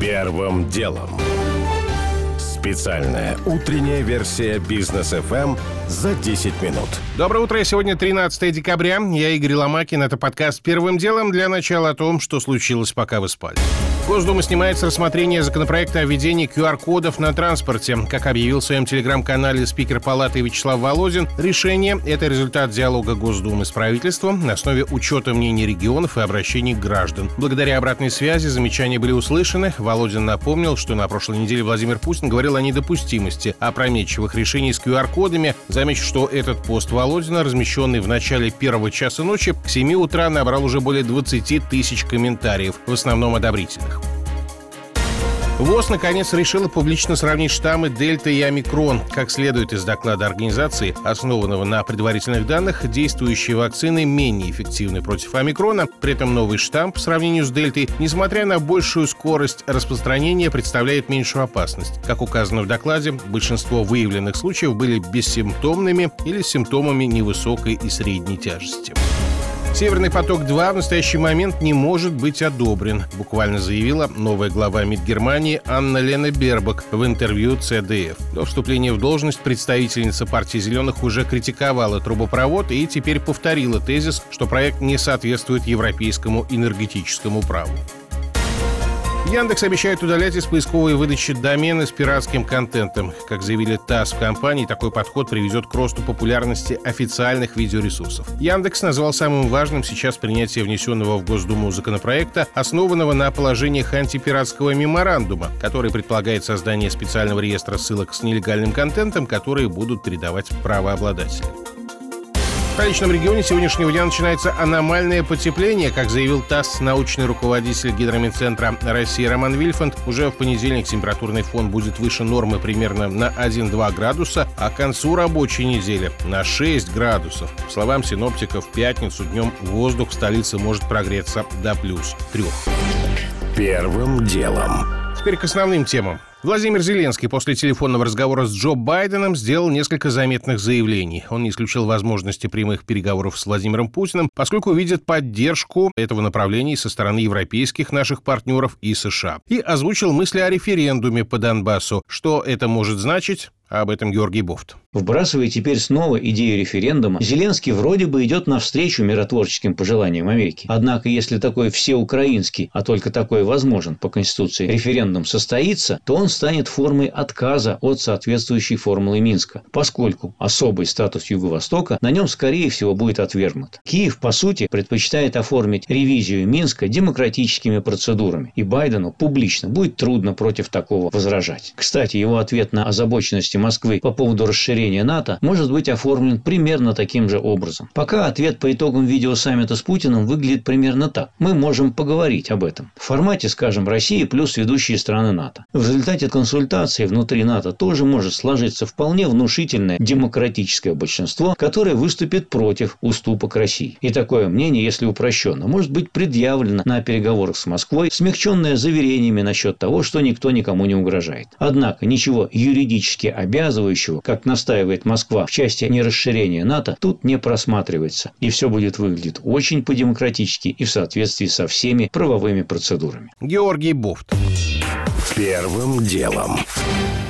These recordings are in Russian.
Первым делом. Специальная утренняя версия бизнес FM за 10 минут. Доброе утро. Сегодня 13 декабря. Я Игорь Ломакин. Это подкаст «Первым делом» для начала о том, что случилось, пока вы спали. Госдума снимает с рассмотрения законопроекта о введении QR-кодов на транспорте. Как объявил в своем телеграм-канале спикер Палаты Вячеслав Володин, решение – это результат диалога Госдумы с правительством на основе учета мнений регионов и обращений граждан. Благодаря обратной связи замечания были услышаны. Володин напомнил, что на прошлой неделе Владимир Путин говорил о недопустимости опрометчивых решений с QR-кодами. Замечу, что этот пост Володина, размещенный в начале первого часа ночи, к 7 утра набрал уже более 20 тысяч комментариев, в основном одобрительных. ВОЗ, наконец, решила публично сравнить штаммы Дельта и Омикрон. Как следует из доклада организации, основанного на предварительных данных, действующие вакцины менее эффективны против Омикрона. При этом новый штамм по сравнению с Дельтой, несмотря на большую скорость распространения, представляет меньшую опасность. Как указано в докладе, большинство выявленных случаев были бессимптомными или симптомами невысокой и средней тяжести. «Северный поток-2» в настоящий момент не может быть одобрен, буквально заявила новая глава МИД Германии Анна Лена Бербак в интервью ЦДФ. До вступления в должность представительница партии «Зеленых» уже критиковала трубопровод и теперь повторила тезис, что проект не соответствует европейскому энергетическому праву. Яндекс обещает удалять из поисковой выдачи домены с пиратским контентом. Как заявили ТАСС в компании, такой подход приведет к росту популярности официальных видеоресурсов. Яндекс назвал самым важным сейчас принятие внесенного в Госдуму законопроекта, основанного на положениях антипиратского меморандума, который предполагает создание специального реестра ссылок с нелегальным контентом, которые будут передавать правообладатели. В столичном регионе сегодняшнего дня начинается аномальное потепление, как заявил ТАСС научный руководитель Гидромедцентра России Роман Вильфанд. Уже в понедельник температурный фон будет выше нормы примерно на 1-2 градуса, а к концу рабочей недели на 6 градусов. По словам синоптиков, в пятницу днем воздух в столице может прогреться до плюс 3. Первым делом. Теперь к основным темам. Владимир Зеленский после телефонного разговора с Джо Байденом сделал несколько заметных заявлений. Он не исключил возможности прямых переговоров с Владимиром Путиным, поскольку видит поддержку этого направления со стороны европейских наших партнеров и США. И озвучил мысли о референдуме по Донбассу. Что это может значить? Об этом Георгий Бофт. Вбрасывая теперь снова идею референдума, Зеленский вроде бы идет навстречу миротворческим пожеланиям Америки. Однако, если такой всеукраинский, а только такой возможен по Конституции, референдум состоится, то он станет формой отказа от соответствующей формулы Минска, поскольку особый статус Юго-Востока на нем, скорее всего, будет отвергнут. Киев, по сути, предпочитает оформить ревизию Минска демократическими процедурами, и Байдену публично будет трудно против такого возражать. Кстати, его ответ на озабоченность деятельности Москвы по поводу расширения НАТО может быть оформлен примерно таким же образом. Пока ответ по итогам видеосаммита с Путиным выглядит примерно так. Мы можем поговорить об этом. В формате, скажем, России плюс ведущие страны НАТО. В результате консультации внутри НАТО тоже может сложиться вполне внушительное демократическое большинство, которое выступит против уступок России. И такое мнение, если упрощенно, может быть предъявлено на переговорах с Москвой, смягченное заверениями насчет того, что никто никому не угрожает. Однако ничего юридически обязывающего, как настаивает Москва в части нерасширения НАТО, тут не просматривается. И все будет выглядеть очень по-демократически и в соответствии со всеми правовыми процедурами. Георгий Бофт. Первым делом.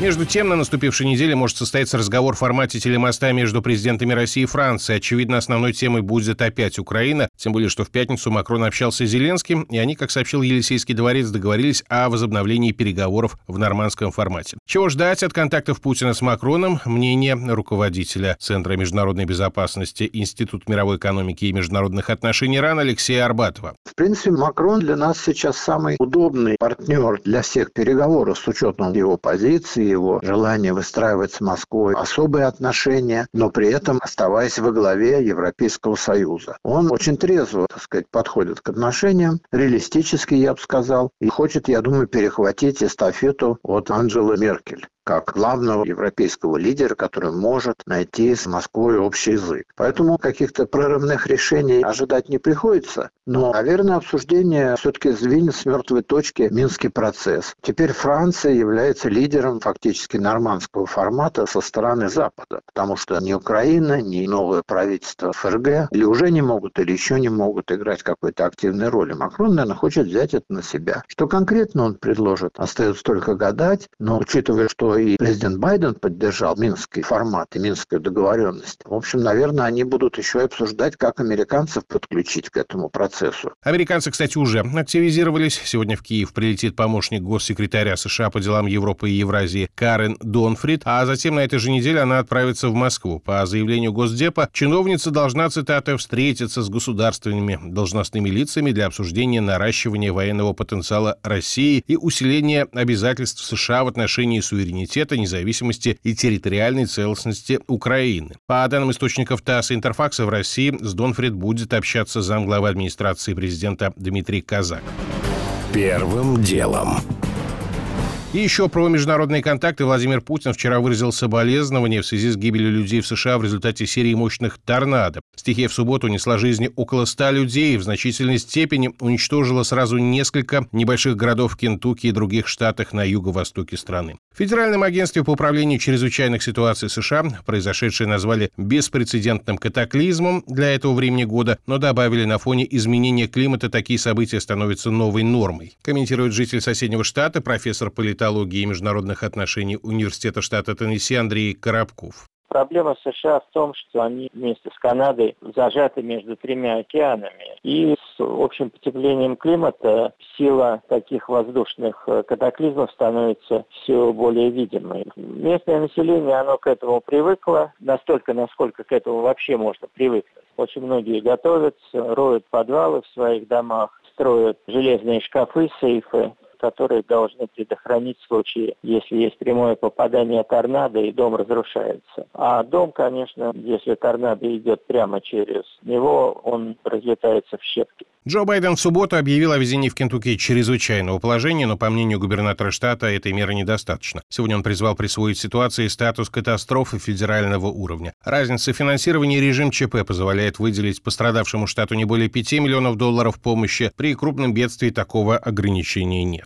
Между тем, на наступившей неделе может состояться разговор в формате телемоста между президентами России и Франции. Очевидно, основной темой будет опять Украина, тем более, что в пятницу Макрон общался с Зеленским, и они, как сообщил Елисейский дворец, договорились о возобновлении переговоров в нормандском формате. Чего ждать от контактов Путина с Макроном? Мнение руководителя Центра международной безопасности Институт мировой экономики и международных отношений РАН Алексея Арбатова. В принципе, Макрон для нас сейчас самый удобный партнер для всех переговоров с учетом его позиции, его желание выстраивать с Москвой особые отношения, но при этом оставаясь во главе Европейского Союза. Он очень трезво, так сказать, подходит к отношениям, реалистически, я бы сказал, и хочет, я думаю, перехватить эстафету от Анджелы Меркель. Как главного европейского лидера, который может найти с Москвой общий язык. Поэтому каких-то прорывных решений ожидать не приходится. Но, наверное, обсуждение все-таки сдвинет с мертвой точки Минский процесс. Теперь Франция является лидером фактически нормандского формата со стороны Запада, потому что ни Украина, ни новое правительство ФРГ или уже не могут, или еще не могут играть какой-то активной роли. Макрон, наверное, хочет взять это на себя. Что конкретно он предложит, остается только гадать, но учитывая, что и президент Байден поддержал Минский формат и Минскую договоренность, в общем, наверное, они будут еще и обсуждать, как американцев подключить к этому процессу. Американцы, кстати, уже активизировались. Сегодня в Киев прилетит помощник госсекретаря США по делам Европы и Евразии Карен Донфрид, а затем на этой же неделе она отправится в Москву. По заявлению Госдепа, чиновница должна, цитата, встретиться с государственными должностными лицами для обсуждения наращивания военного потенциала России и усиления обязательств США в отношении суверенитета, независимости и территориальной целостности Украины. По данным источников ТАСС и Интерфакса в России с Донфрид будет общаться замглавы администрации президента Дмитрий Казак. Первым делом. И еще про международные контакты Владимир Путин вчера выразил соболезнования в связи с гибелью людей в США в результате серии мощных торнадо. Стихия в субботу унесла жизни около ста людей и в значительной степени уничтожила сразу несколько небольших городов Кентукки и других штатах на юго-востоке страны. В Федеральном агентстве по управлению чрезвычайных ситуаций США произошедшее назвали беспрецедентным катаклизмом для этого времени года, но добавили на фоне изменения климата такие события становятся новой нормой. Комментирует житель соседнего штата, профессор политологии политологии и международных отношений Университета штата Теннесси Андрей Коробков. Проблема США в том, что они вместе с Канадой зажаты между тремя океанами. И с общим потеплением климата сила таких воздушных э, катаклизмов становится все более видимой. Местное население, оно к этому привыкло, настолько, насколько к этому вообще можно привыкнуть. Очень многие готовятся, роют подвалы в своих домах, строят железные шкафы, сейфы, которые должны предохранить в случае, если есть прямое попадание торнадо и дом разрушается. А дом, конечно, если торнадо идет прямо через него, он разлетается в щепки. Джо Байден в субботу объявил о введении в Кентукки чрезвычайного положения, но, по мнению губернатора штата, этой меры недостаточно. Сегодня он призвал присвоить ситуации статус катастрофы федерального уровня. Разница финансирования и режим ЧП позволяет выделить пострадавшему штату не более 5 миллионов долларов помощи. При крупном бедствии такого ограничения нет.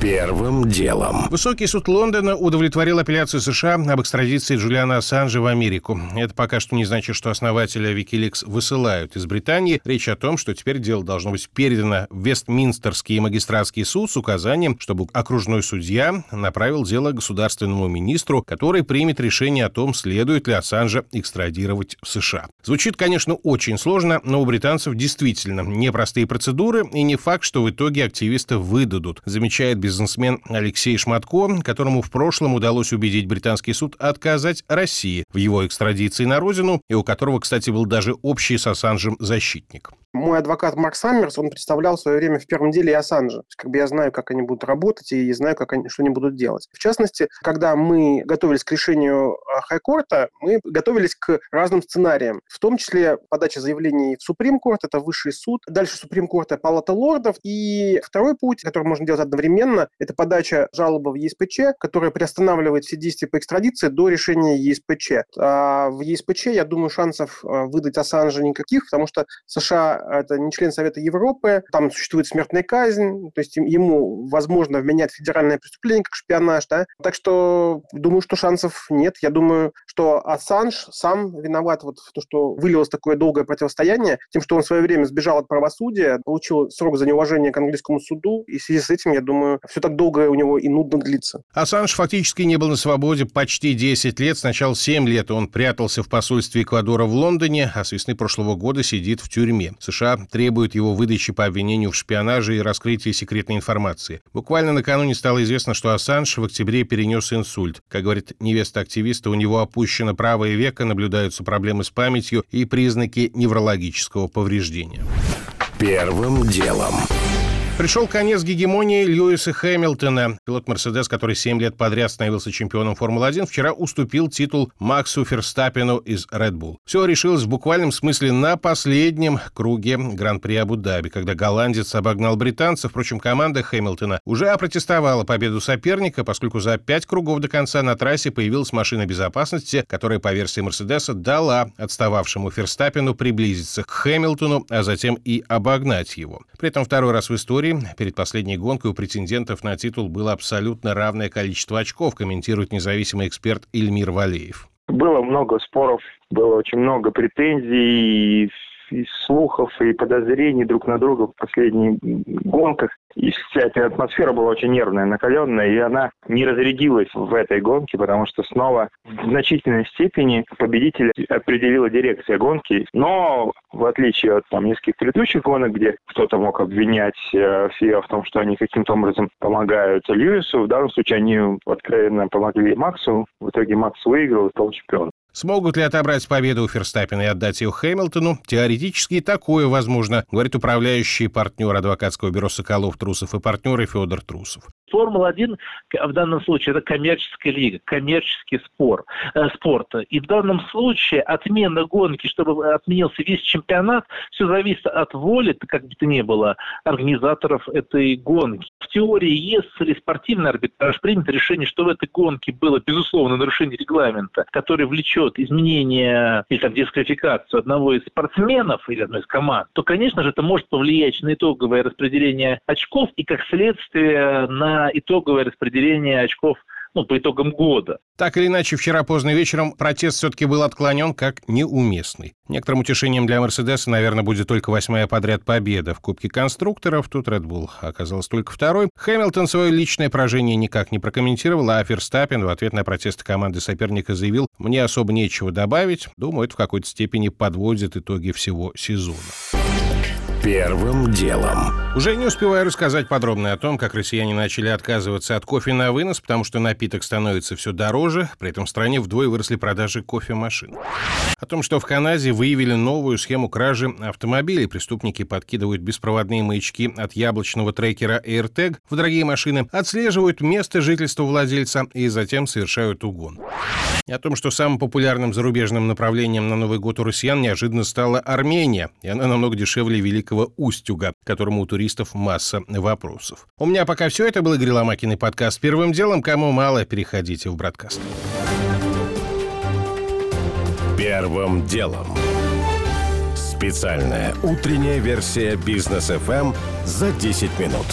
Первым делом. Высокий суд Лондона удовлетворил апелляцию США об экстрадиции Джулиана Ассанжа в Америку. Это пока что не значит, что основателя Wikileaks высылают из Британии. Речь о том, что теперь дело должно быть передано в Вестминстерский магистратский суд с указанием, чтобы окружной судья направил дело государственному министру, который примет решение о том, следует ли Ассанжа экстрадировать в США. Звучит, конечно, очень сложно, но у британцев действительно непростые процедуры и не факт, что в итоге активиста выдадут, замечает бизнесмен Алексей Шматко, которому в прошлом удалось убедить британский суд отказать России в его экстрадиции на родину, и у которого, кстати, был даже общий с Ассанжем защитник. Мой адвокат Марк Саммерс, он представлял в свое время в первом деле и Ассанжа. Как бы я знаю, как они будут работать, и знаю, как они, что они будут делать. В частности, когда мы готовились к решению а, Хайкорта, мы готовились к разным сценариям, в том числе подача заявлений в Суприм Корт, это высший суд, дальше Суприм Корт, это Палата лордов, и второй путь, который можно делать одновременно, это подача жалобы в ЕСПЧ, которая приостанавливает все действия по экстрадиции до решения ЕСПЧ. А в ЕСПЧ, я думаю, шансов а, выдать Ассанжа никаких, потому что США это не член Совета Европы, там существует смертная казнь, то есть ему возможно вменять федеральное преступление, как шпионаж, да. Так что думаю, что шансов нет. Я думаю, что Ассанж сам виноват вот в том, что вылилось такое долгое противостояние, тем, что он в свое время сбежал от правосудия, получил срок за неуважение к английскому суду, и в связи с этим, я думаю, все так долго у него и нудно длится. Ассанж фактически не был на свободе почти 10 лет. Сначала 7 лет он прятался в посольстве Эквадора в Лондоне, а с весны прошлого года сидит в тюрьме. США требуют его выдачи по обвинению в шпионаже и раскрытии секретной информации. Буквально накануне стало известно, что Ассанж в октябре перенес инсульт. Как говорит невеста активиста, у него опущено правое веко, наблюдаются проблемы с памятью и признаки неврологического повреждения. Первым делом. Пришел конец гегемонии Льюиса Хэмилтона. Пилот «Мерседес», который 7 лет подряд становился чемпионом Формулы-1, вчера уступил титул Максу Ферстаппину из Red Bull. Все решилось в буквальном смысле на последнем круге Гран-при Абу-Даби, когда голландец обогнал британца. Впрочем, команда Хэмилтона уже опротестовала победу соперника, поскольку за пять кругов до конца на трассе появилась машина безопасности, которая, по версии «Мерседеса», дала отстававшему Ферстаппину приблизиться к Хэмилтону, а затем и обогнать его. При этом второй раз в истории перед последней гонкой у претендентов на титул было абсолютно равное количество очков, комментирует независимый эксперт Ильмир Валеев. Было много споров, было очень много претензий, и слухов, и подозрений друг на друга в последних гонках. И вся эта атмосфера была очень нервная, накаленная, и она не разрядилась в этой гонке, потому что снова в значительной степени победителя определила дирекция гонки. Но в отличие от там, нескольких предыдущих гонок, где кто-то мог обвинять э, ФИА в том, что они каким-то образом помогают Льюису, в данном случае они откровенно помогли Максу. В итоге Макс выиграл и стал чемпионом. Смогут ли отобрать победу у Ферстаппина и отдать ее Хэмилтону? Теоретически и такое возможно, говорит управляющий партнер адвокатского бюро «Соколов, Трусов и партнеры» Федор Трусов. Формула-1 в данном случае это коммерческая лига, коммерческий спор, э, спорт. И в данном случае отмена гонки, чтобы отменился весь чемпионат, все зависит от воли, как бы то ни было, организаторов этой гонки. В теории, если спортивный арбитраж примет решение, что в этой гонке было, безусловно, нарушение регламента, который влечет изменение или там дисквалификацию одного из спортсменов или одной из команд, то, конечно же, это может повлиять на итоговое распределение очков и, как следствие, на итоговое распределение очков ну, по итогам года. Так или иначе, вчера поздно вечером протест все-таки был отклонен как неуместный. Некоторым утешением для Мерседеса, наверное, будет только восьмая подряд победа в Кубке конструкторов. Тут Red Bull оказалось только второй. Хэмилтон свое личное поражение никак не прокомментировал, а Ферстаппин в ответ на протесты команды соперника заявил, «Мне особо нечего добавить». Думаю, это в какой-то степени подводит итоги всего сезона. Первым делом. Уже не успеваю рассказать подробно о том, как россияне начали отказываться от кофе на вынос, потому что напиток становится все дороже, при этом в стране вдвое выросли продажи кофемашин. О том, что в Канаде выявили новую схему кражи автомобилей. Преступники подкидывают беспроводные маячки от яблочного трекера AirTag в дорогие машины, отслеживают место жительства владельца и затем совершают угон. О том, что самым популярным зарубежным направлением на Новый год у россиян неожиданно стала Армения, и она намного дешевле Великого Устюга, которому у туристов масса вопросов. У меня пока все. Это был Игорь Ломакин и подкаст «Первым делом». Кому мало, переходите в Бродкаст. Первым делом. Специальная утренняя версия бизнес FM за 10 минут.